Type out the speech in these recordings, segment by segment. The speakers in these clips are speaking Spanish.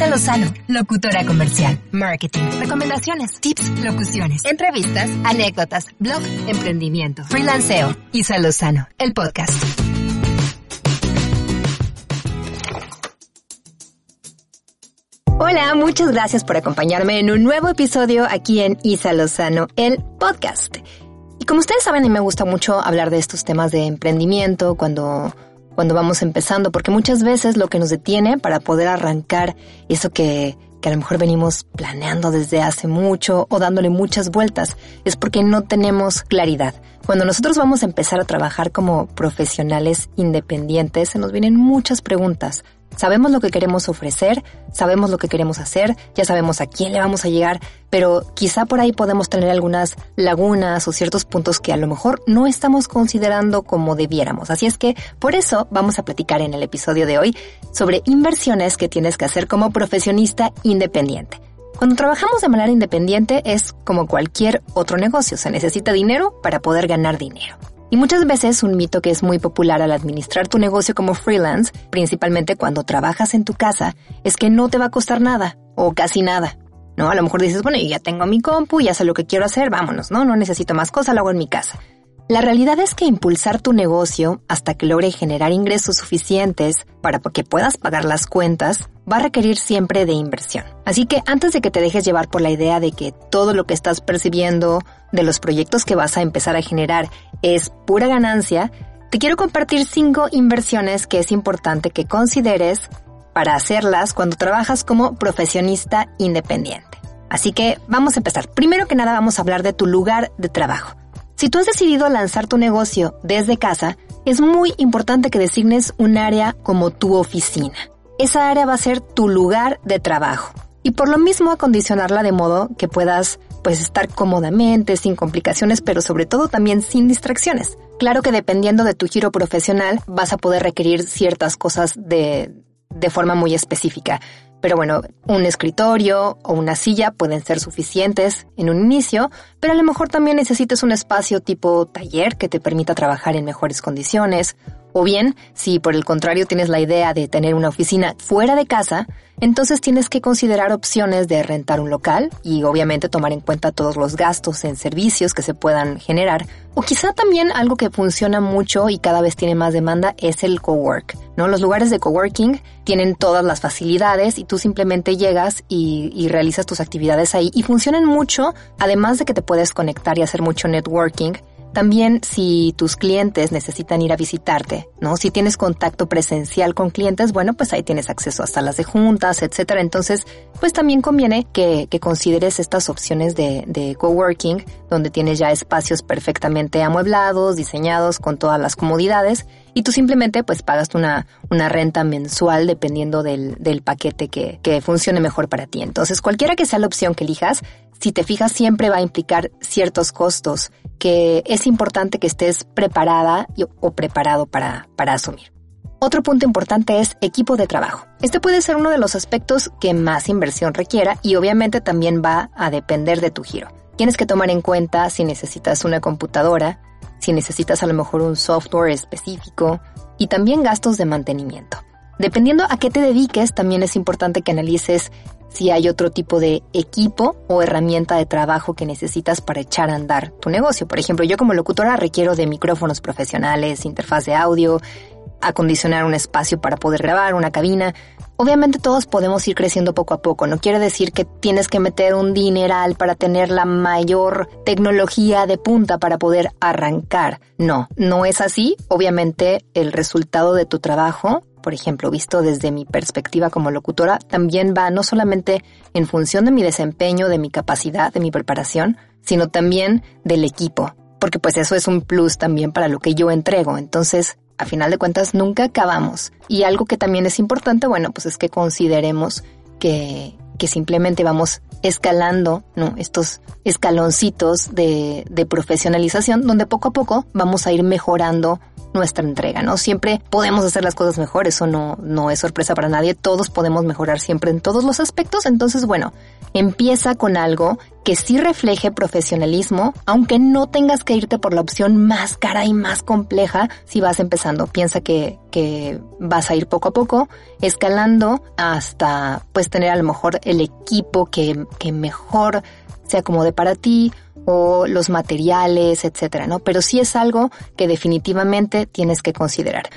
Isa Lozano, locutora comercial, marketing, recomendaciones, tips, locuciones, entrevistas, anécdotas, blog, emprendimiento, freelanceo. Isa Lozano, el podcast. Hola, muchas gracias por acompañarme en un nuevo episodio aquí en Isa Lozano, el podcast. Y como ustedes saben, a mí me gusta mucho hablar de estos temas de emprendimiento cuando, cuando vamos empezando, porque muchas veces lo que nos detiene para poder arrancar eso que, que a lo mejor venimos planeando desde hace mucho o dándole muchas vueltas, es porque no tenemos claridad. Cuando nosotros vamos a empezar a trabajar como profesionales independientes, se nos vienen muchas preguntas. Sabemos lo que queremos ofrecer, sabemos lo que queremos hacer, ya sabemos a quién le vamos a llegar, pero quizá por ahí podemos tener algunas lagunas o ciertos puntos que a lo mejor no estamos considerando como debiéramos. Así es que por eso vamos a platicar en el episodio de hoy sobre inversiones que tienes que hacer como profesionista independiente. Cuando trabajamos de manera independiente es como cualquier otro negocio, se necesita dinero para poder ganar dinero. Y muchas veces un mito que es muy popular al administrar tu negocio como freelance, principalmente cuando trabajas en tu casa, es que no te va a costar nada o casi nada. ¿No? A lo mejor dices, bueno, yo ya tengo mi compu, ya sé lo que quiero hacer, vámonos, ¿no? No necesito más cosas, lo hago en mi casa. La realidad es que impulsar tu negocio hasta que logre generar ingresos suficientes para que puedas pagar las cuentas va a requerir siempre de inversión. Así que antes de que te dejes llevar por la idea de que todo lo que estás percibiendo de los proyectos que vas a empezar a generar es pura ganancia, te quiero compartir cinco inversiones que es importante que consideres para hacerlas cuando trabajas como profesionista independiente. Así que vamos a empezar. Primero que nada vamos a hablar de tu lugar de trabajo. Si tú has decidido lanzar tu negocio desde casa, es muy importante que designes un área como tu oficina. Esa área va a ser tu lugar de trabajo. Y por lo mismo acondicionarla de modo que puedas pues estar cómodamente, sin complicaciones, pero sobre todo también sin distracciones. Claro que dependiendo de tu giro profesional vas a poder requerir ciertas cosas de, de forma muy específica. Pero bueno, un escritorio o una silla pueden ser suficientes en un inicio, pero a lo mejor también necesitas un espacio tipo taller que te permita trabajar en mejores condiciones, o bien, si por el contrario tienes la idea de tener una oficina fuera de casa, entonces tienes que considerar opciones de rentar un local y obviamente tomar en cuenta todos los gastos en servicios que se puedan generar. O quizá también algo que funciona mucho y cada vez tiene más demanda es el cowork, ¿no? Los lugares de coworking tienen todas las facilidades y tú simplemente llegas y, y realizas tus actividades ahí y funcionan mucho, además de que te puedes conectar y hacer mucho networking también si tus clientes necesitan ir a visitarte, ¿no? Si tienes contacto presencial con clientes, bueno, pues ahí tienes acceso a salas de juntas, etcétera. Entonces, pues también conviene que, que consideres estas opciones de, de coworking, donde tienes ya espacios perfectamente amueblados, diseñados con todas las comodidades y tú simplemente pues pagas una, una renta mensual dependiendo del, del paquete que, que funcione mejor para ti. Entonces, cualquiera que sea la opción que elijas, si te fijas, siempre va a implicar ciertos costos que es importante que estés preparada o preparado para, para asumir. Otro punto importante es equipo de trabajo. Este puede ser uno de los aspectos que más inversión requiera y obviamente también va a depender de tu giro. Tienes que tomar en cuenta si necesitas una computadora, si necesitas a lo mejor un software específico y también gastos de mantenimiento. Dependiendo a qué te dediques, también es importante que analices si hay otro tipo de equipo o herramienta de trabajo que necesitas para echar a andar tu negocio. Por ejemplo, yo como locutora requiero de micrófonos profesionales, interfaz de audio, acondicionar un espacio para poder grabar, una cabina. Obviamente todos podemos ir creciendo poco a poco. No quiere decir que tienes que meter un dineral para tener la mayor tecnología de punta para poder arrancar. No, no es así. Obviamente el resultado de tu trabajo por ejemplo, visto desde mi perspectiva como locutora, también va no solamente en función de mi desempeño, de mi capacidad, de mi preparación, sino también del equipo, porque pues eso es un plus también para lo que yo entrego. Entonces, a final de cuentas, nunca acabamos. Y algo que también es importante, bueno, pues es que consideremos que, que simplemente vamos escalando, ¿no? Estos escaloncitos de, de profesionalización, donde poco a poco vamos a ir mejorando nuestra entrega, ¿no? Siempre podemos hacer las cosas mejor, eso no, no es sorpresa para nadie, todos podemos mejorar siempre en todos los aspectos, entonces bueno, empieza con algo que sí refleje profesionalismo, aunque no tengas que irte por la opción más cara y más compleja si vas empezando. Piensa que, que vas a ir poco a poco, escalando hasta pues tener a lo mejor el equipo que, que mejor se acomode para ti o los materiales, etcétera, ¿no? Pero sí es algo que definitivamente tienes que considerar.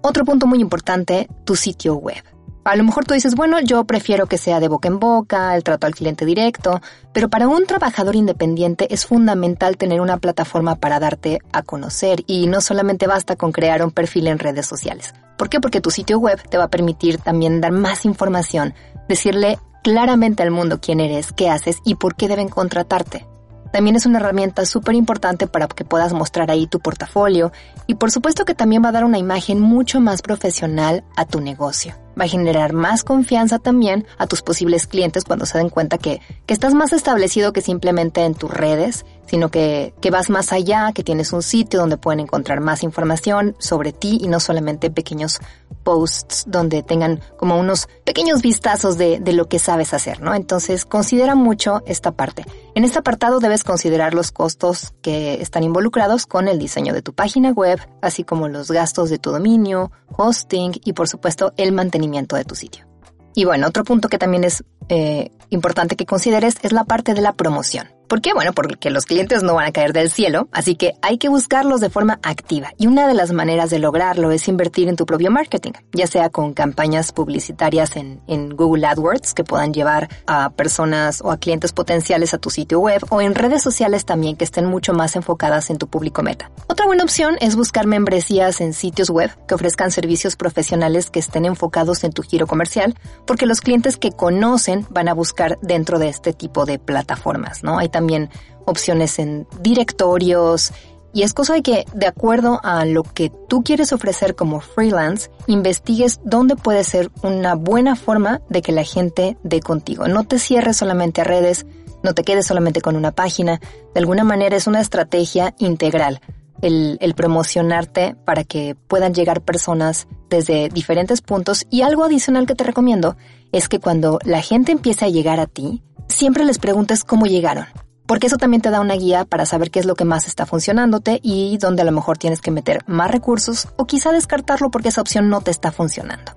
Otro punto muy importante, tu sitio web. A lo mejor tú dices, bueno, yo prefiero que sea de boca en boca, el trato al cliente directo, pero para un trabajador independiente es fundamental tener una plataforma para darte a conocer y no solamente basta con crear un perfil en redes sociales. ¿Por qué? Porque tu sitio web te va a permitir también dar más información, decirle claramente al mundo quién eres, qué haces y por qué deben contratarte. También es una herramienta súper importante para que puedas mostrar ahí tu portafolio y por supuesto que también va a dar una imagen mucho más profesional a tu negocio. Va a generar más confianza también a tus posibles clientes cuando se den cuenta que, que estás más establecido que simplemente en tus redes, sino que, que vas más allá, que tienes un sitio donde pueden encontrar más información sobre ti y no solamente pequeños posts donde tengan como unos pequeños vistazos de, de lo que sabes hacer, ¿no? Entonces considera mucho esta parte. En este apartado debes considerar los costos que están involucrados con el diseño de tu página web, así como los gastos de tu dominio, hosting y por supuesto el mantenimiento de tu sitio. Y bueno, otro punto que también es eh, importante que consideres es la parte de la promoción. ¿Por qué? Bueno, porque los clientes no van a caer del cielo, así que hay que buscarlos de forma activa. Y una de las maneras de lograrlo es invertir en tu propio marketing, ya sea con campañas publicitarias en, en Google AdWords que puedan llevar a personas o a clientes potenciales a tu sitio web o en redes sociales también que estén mucho más enfocadas en tu público meta. Otra buena opción es buscar membresías en sitios web que ofrezcan servicios profesionales que estén enfocados en tu giro comercial, porque los clientes que conocen van a buscar dentro de este tipo de plataformas, ¿no? Hay también opciones en directorios y es cosa de que, de acuerdo a lo que tú quieres ofrecer como freelance, investigues dónde puede ser una buena forma de que la gente dé contigo. No te cierres solamente a redes, no te quedes solamente con una página. De alguna manera es una estrategia integral el, el promocionarte para que puedan llegar personas desde diferentes puntos. Y algo adicional que te recomiendo es que cuando la gente empiece a llegar a ti, siempre les preguntes cómo llegaron porque eso también te da una guía para saber qué es lo que más está funcionándote y dónde a lo mejor tienes que meter más recursos o quizá descartarlo porque esa opción no te está funcionando.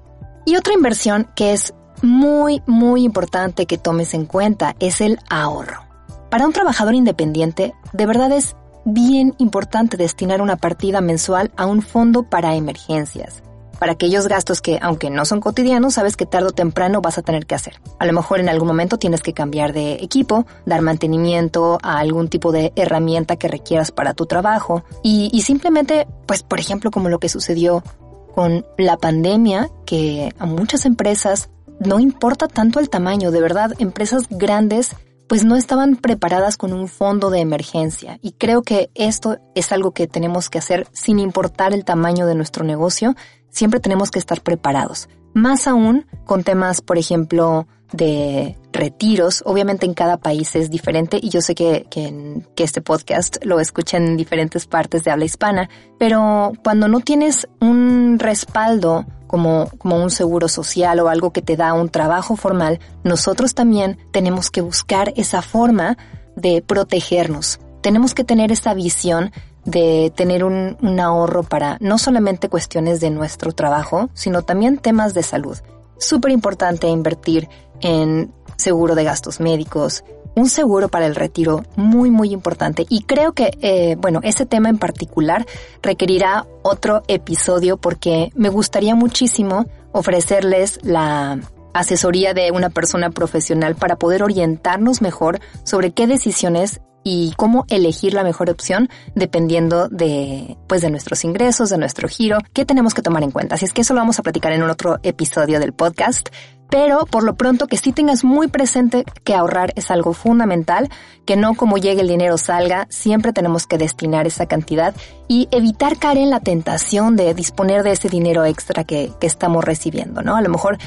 Y otra inversión que es muy, muy importante que tomes en cuenta es el ahorro. Para un trabajador independiente, de verdad es bien importante destinar una partida mensual a un fondo para emergencias para aquellos gastos que, aunque no son cotidianos, sabes que tarde o temprano vas a tener que hacer. A lo mejor en algún momento tienes que cambiar de equipo, dar mantenimiento a algún tipo de herramienta que requieras para tu trabajo y, simplemente, pues por ejemplo, como lo que sucedió con la pandemia, que a muchas empresas no importa tanto el tamaño, de verdad, empresas grandes pues no estaban preparadas con un fondo de emergencia. Y creo que esto es algo que tenemos que hacer sin importar el tamaño de nuestro negocio, siempre tenemos que estar preparados. Más aún con temas, por ejemplo, de retiros. Obviamente en cada país es diferente y yo sé que, que, que, este podcast lo escuchan en diferentes partes de habla hispana, pero cuando no tienes un respaldo como, como un seguro social o algo que te da un trabajo formal, nosotros también tenemos que buscar esa forma de protegernos. Tenemos que tener esa visión de tener un, ahorro para no solamente cuestiones de nuestro trabajo, sino también temas de salud. Súper importante invertir en seguro de gastos médicos, un seguro para el retiro muy muy importante y creo que eh, bueno ese tema en particular requerirá otro episodio porque me gustaría muchísimo ofrecerles la asesoría de una persona profesional para poder orientarnos mejor sobre qué decisiones y cómo elegir la mejor opción dependiendo de, pues, de nuestros ingresos, de nuestro giro, qué tenemos que tomar en cuenta. Así es que eso lo vamos a platicar en un otro episodio del podcast. Pero por lo pronto que sí tengas muy presente que ahorrar es algo fundamental, que no como llegue el dinero salga, siempre tenemos que destinar esa cantidad y evitar caer en la tentación de disponer de ese dinero extra que, que estamos recibiendo, ¿no? A lo mejor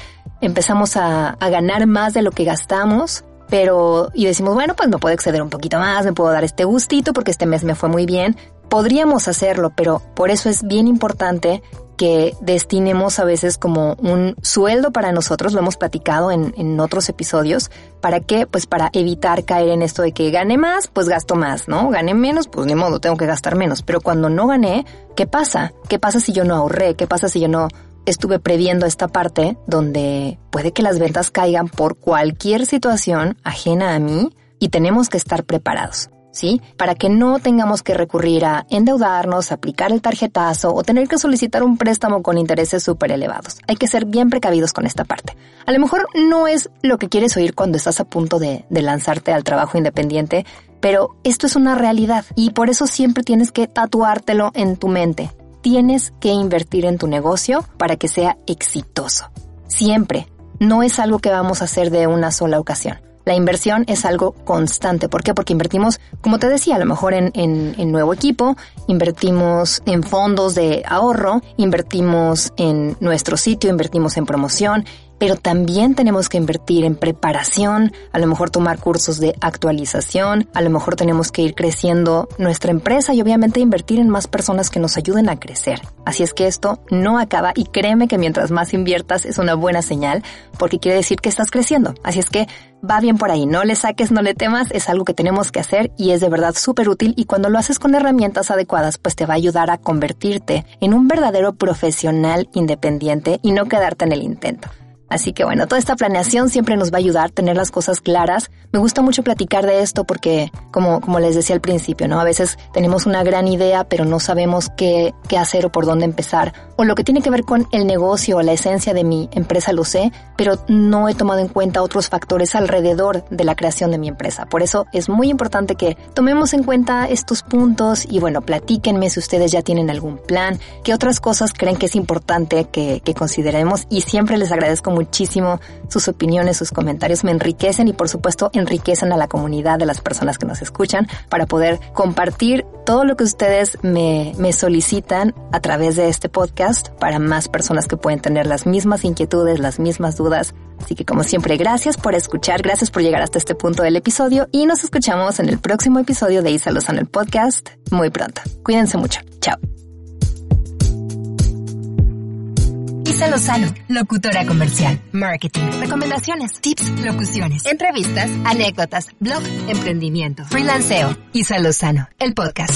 empezamos a, a ganar más de lo que gastamos pero y decimos, bueno, pues me puedo exceder un poquito más, me puedo dar este gustito porque este mes me fue muy bien, podríamos hacerlo, pero por eso es bien importante que destinemos a veces como un sueldo para nosotros, lo hemos platicado en, en, otros episodios, ¿para qué? Pues para evitar caer en esto de que gane más, pues gasto más, ¿no? Gane menos, pues ni modo, tengo que gastar menos. Pero cuando no gané, ¿qué pasa? ¿Qué pasa si yo no ahorré? ¿Qué pasa si yo no estuve previendo esta parte donde puede que las ventas caigan por cualquier situación ajena a mí y tenemos que estar preparados? ¿sí? Para que no tengamos que recurrir a endeudarnos, aplicar el tarjetazo o tener que solicitar un préstamo con intereses súper elevados. Hay que ser bien precavidos con esta parte. A lo mejor no es lo que quieres oír cuando estás a punto de, de lanzarte al trabajo independiente, pero esto es una realidad y por eso siempre tienes que tatuártelo en tu mente. Tienes que invertir en tu negocio para que sea exitoso. Siempre. No es algo que vamos a hacer de una sola ocasión. La inversión es algo constante. ¿Por qué? Porque invertimos, como te decía, a lo mejor en, en, nuevo equipo, invertimos en fondos de ahorro, invertimos en nuestro sitio, invertimos en promoción, pero también tenemos que invertir en preparación, a lo mejor tomar cursos de actualización, a lo mejor tenemos que ir creciendo nuestra empresa y obviamente invertir en más personas que nos ayuden a crecer. Así es que esto no acaba y créeme que mientras más inviertas es una buena señal porque quiere decir que estás creciendo. Así es que va bien por ahí, no le saques, no le temas, es algo que tenemos que hacer y es de verdad súper útil y cuando lo haces con herramientas adecuadas pues te va a ayudar a convertirte en un verdadero profesional independiente y no quedarte en el intento. Así que bueno, toda esta planeación siempre nos va a ayudar a tener las cosas claras. Me gusta mucho platicar de esto porque, como, como les decía al principio, ¿no? A veces tenemos una gran idea, pero no sabemos qué, qué hacer o por dónde empezar. O lo que tiene que ver con el negocio o la esencia de mi empresa lo sé, pero no he tomado en cuenta otros factores alrededor de la creación de mi empresa. Por eso es muy importante que tomemos en cuenta estos puntos y bueno, platíquenme si ustedes ya tienen algún plan, qué otras cosas creen que es importante que, consideremos. Y siempre les agradezco muchísimo sus opiniones, sus comentarios, me enriquecen y por supuesto enriquecen a la comunidad de las personas que nos escuchan para poder compartir todo lo que ustedes me, me solicitan a través de este para más personas que pueden tener las mismas inquietudes, las mismas dudas. Así que como siempre, gracias por escuchar, gracias por llegar hasta este punto del episodio y nos escuchamos en el próximo episodio de Isa Lozano el podcast muy pronto. Cuídense mucho. Chao. Isa Lozano, locutora comercial, marketing, recomendaciones, tips, locuciones, entrevistas, anécdotas, blog, emprendimiento, freelanceo. Isa Lozano, el podcast.